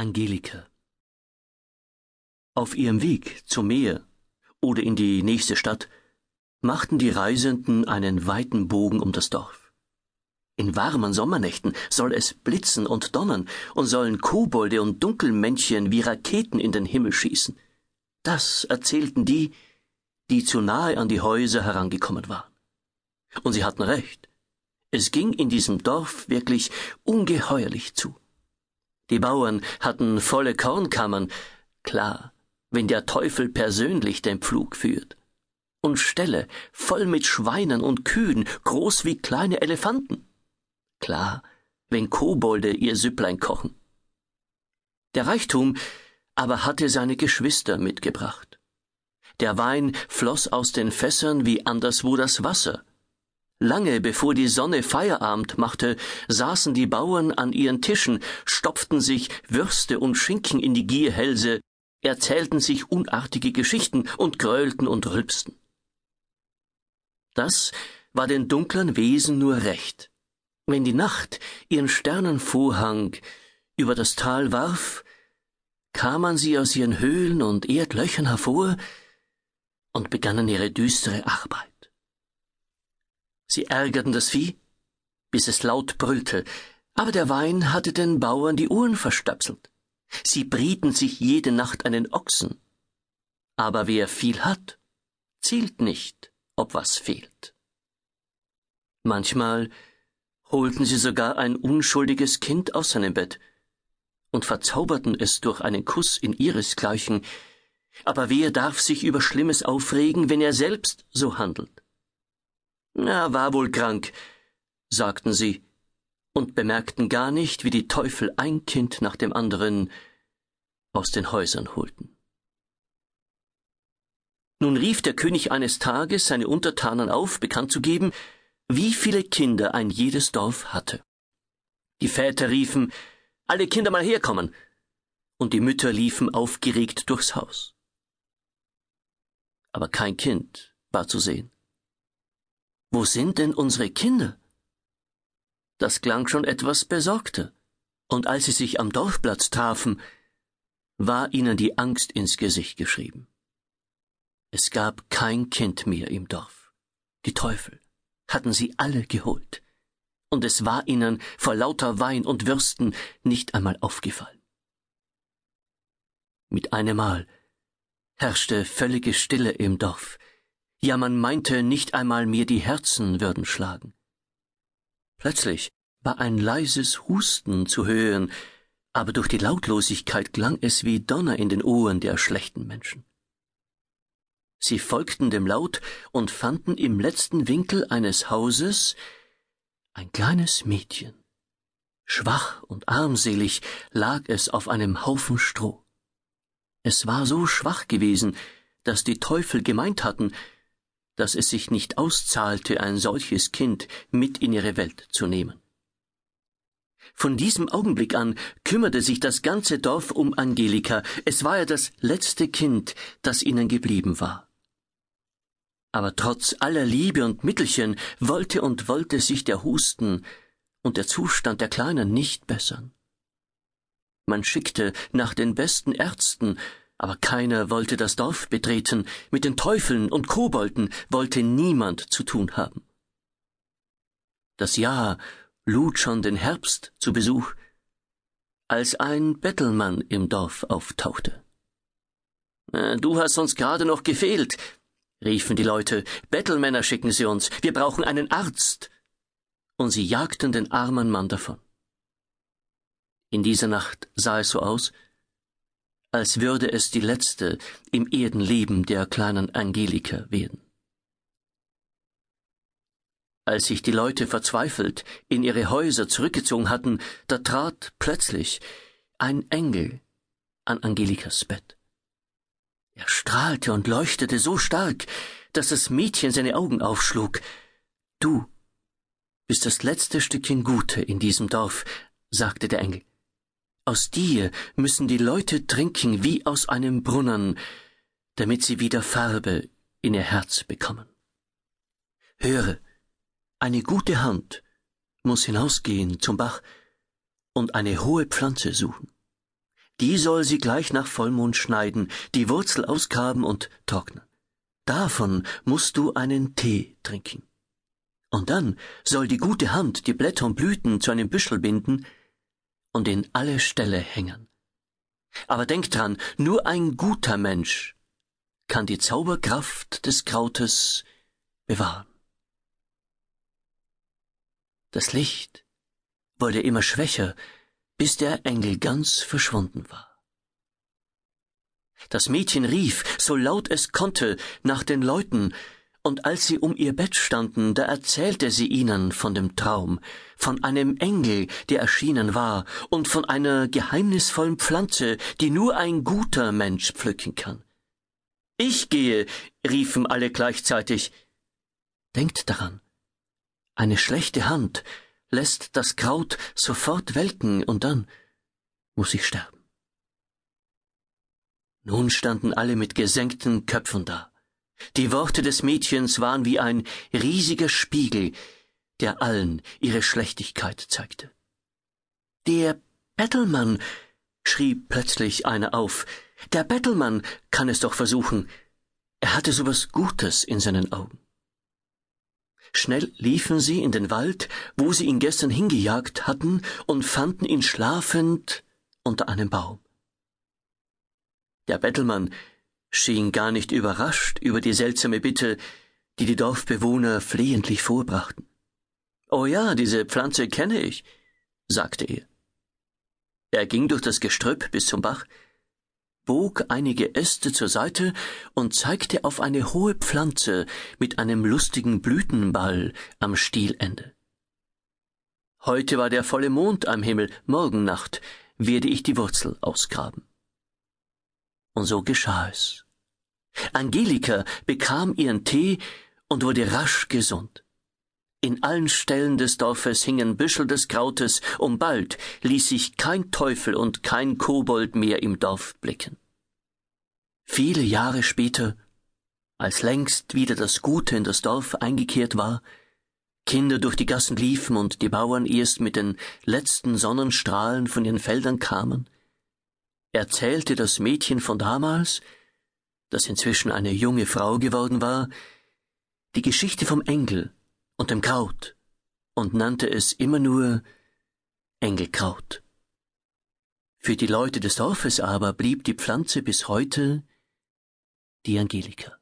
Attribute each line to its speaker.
Speaker 1: Angelika. Auf ihrem Weg zum Meer oder in die nächste Stadt machten die Reisenden einen weiten Bogen um das Dorf. In warmen Sommernächten soll es blitzen und donnern und sollen Kobolde und Dunkelmännchen wie Raketen in den Himmel schießen. Das erzählten die, die zu nahe an die Häuser herangekommen waren. Und sie hatten recht. Es ging in diesem Dorf wirklich ungeheuerlich zu. Die Bauern hatten volle Kornkammern, klar, wenn der Teufel persönlich den Pflug führt. Und Ställe voll mit Schweinen und Kühen, groß wie kleine Elefanten. Klar, wenn Kobolde ihr Süpplein kochen. Der Reichtum aber hatte seine Geschwister mitgebracht. Der Wein floss aus den Fässern wie anderswo das Wasser, Lange bevor die Sonne Feierabend machte, saßen die Bauern an ihren Tischen, stopften sich Würste und Schinken in die Gierhälse, erzählten sich unartige Geschichten und grölten und rülpsten. Das war den dunklen Wesen nur recht. Wenn die Nacht ihren Sternenvorhang über das Tal warf, kamen sie aus ihren Höhlen und Erdlöchern hervor und begannen ihre düstere Arbeit. Sie ärgerten das Vieh, bis es laut brüllte, aber der Wein hatte den Bauern die Ohren verstöpselt. Sie brieten sich jede Nacht einen Ochsen. Aber wer viel hat, zielt nicht, ob was fehlt. Manchmal holten sie sogar ein unschuldiges Kind aus seinem Bett und verzauberten es durch einen Kuss in ihresgleichen, aber wer darf sich über Schlimmes aufregen, wenn er selbst so handelt? Er war wohl krank, sagten sie, und bemerkten gar nicht, wie die Teufel ein Kind nach dem anderen aus den Häusern holten. Nun rief der König eines Tages seine Untertanen auf, bekannt zu geben, wie viele Kinder ein jedes Dorf hatte. Die Väter riefen, alle Kinder mal herkommen, und die Mütter liefen aufgeregt durchs Haus. Aber kein Kind war zu sehen. Wo sind denn unsere Kinder? Das klang schon etwas besorgter, und als sie sich am Dorfplatz trafen, war ihnen die Angst ins Gesicht geschrieben. Es gab kein Kind mehr im Dorf. Die Teufel hatten sie alle geholt, und es war ihnen vor lauter Wein und Würsten nicht einmal aufgefallen. Mit einem Mal herrschte völlige Stille im Dorf, ja man meinte nicht einmal mir die Herzen würden schlagen. Plötzlich war ein leises Husten zu hören, aber durch die Lautlosigkeit klang es wie Donner in den Ohren der schlechten Menschen. Sie folgten dem Laut und fanden im letzten Winkel eines Hauses ein kleines Mädchen. Schwach und armselig lag es auf einem Haufen Stroh. Es war so schwach gewesen, dass die Teufel gemeint hatten, dass es sich nicht auszahlte, ein solches Kind mit in ihre Welt zu nehmen. Von diesem Augenblick an kümmerte sich das ganze Dorf um Angelika, es war ja das letzte Kind, das ihnen geblieben war. Aber trotz aller Liebe und Mittelchen wollte und wollte sich der Husten und der Zustand der Kleinen nicht bessern. Man schickte nach den besten Ärzten, aber keiner wollte das Dorf betreten, mit den Teufeln und Kobolden wollte niemand zu tun haben. Das Jahr lud schon den Herbst zu Besuch, als ein Bettelmann im Dorf auftauchte. Du hast uns gerade noch gefehlt, riefen die Leute. Bettelmänner schicken sie uns. Wir brauchen einen Arzt. Und sie jagten den armen Mann davon. In dieser Nacht sah es so aus, als würde es die letzte im Erdenleben der kleinen Angelika werden. Als sich die Leute verzweifelt in ihre Häuser zurückgezogen hatten, da trat plötzlich ein Engel an Angelikas Bett. Er strahlte und leuchtete so stark, dass das Mädchen seine Augen aufschlug. Du bist das letzte Stückchen Gute in diesem Dorf, sagte der Engel. Aus dir müssen die Leute trinken wie aus einem Brunnen, damit sie wieder Farbe in ihr Herz bekommen. Höre, eine gute Hand muss hinausgehen zum Bach und eine hohe Pflanze suchen. die soll sie gleich nach Vollmond schneiden, die Wurzel ausgraben und trocknen. Davon musst du einen Tee trinken. Und dann soll die gute Hand die Blätter und Blüten zu einem Büschel binden und in alle Ställe hängen. Aber denk dran, nur ein guter Mensch kann die Zauberkraft des Krautes bewahren. Das Licht wurde immer schwächer, bis der Engel ganz verschwunden war. Das Mädchen rief, so laut es konnte, nach den Leuten, und als sie um ihr Bett standen, da erzählte sie ihnen von dem Traum, von einem Engel, der erschienen war, und von einer geheimnisvollen Pflanze, die nur ein guter Mensch pflücken kann. Ich gehe, riefen alle gleichzeitig. Denkt daran, eine schlechte Hand lässt das Kraut sofort welken und dann muss ich sterben. Nun standen alle mit gesenkten Köpfen da. Die Worte des Mädchens waren wie ein riesiger Spiegel, der allen ihre Schlechtigkeit zeigte. Der Bettelmann, schrie plötzlich einer auf, der Bettelmann kann es doch versuchen. Er hatte so was Gutes in seinen Augen. Schnell liefen sie in den Wald, wo sie ihn gestern hingejagt hatten, und fanden ihn schlafend unter einem Baum. Der Bettelmann schien gar nicht überrascht über die seltsame Bitte, die die Dorfbewohner flehentlich vorbrachten. Oh ja, diese Pflanze kenne ich, sagte er. Er ging durch das Gestrüpp bis zum Bach, bog einige Äste zur Seite und zeigte auf eine hohe Pflanze mit einem lustigen Blütenball am Stielende. Heute war der volle Mond am Himmel, morgen Nacht werde ich die Wurzel ausgraben. Und so geschah es. Angelika bekam ihren Tee und wurde rasch gesund. In allen Stellen des Dorfes hingen Büschel des Krautes, und bald ließ sich kein Teufel und kein Kobold mehr im Dorf blicken. Viele Jahre später, als längst wieder das Gute in das Dorf eingekehrt war, Kinder durch die Gassen liefen und die Bauern erst mit den letzten Sonnenstrahlen von ihren Feldern kamen, erzählte das Mädchen von damals, das inzwischen eine junge Frau geworden war, die Geschichte vom Engel und dem Kraut und nannte es immer nur Engelkraut. Für die Leute des Dorfes aber blieb die Pflanze bis heute die Angelika.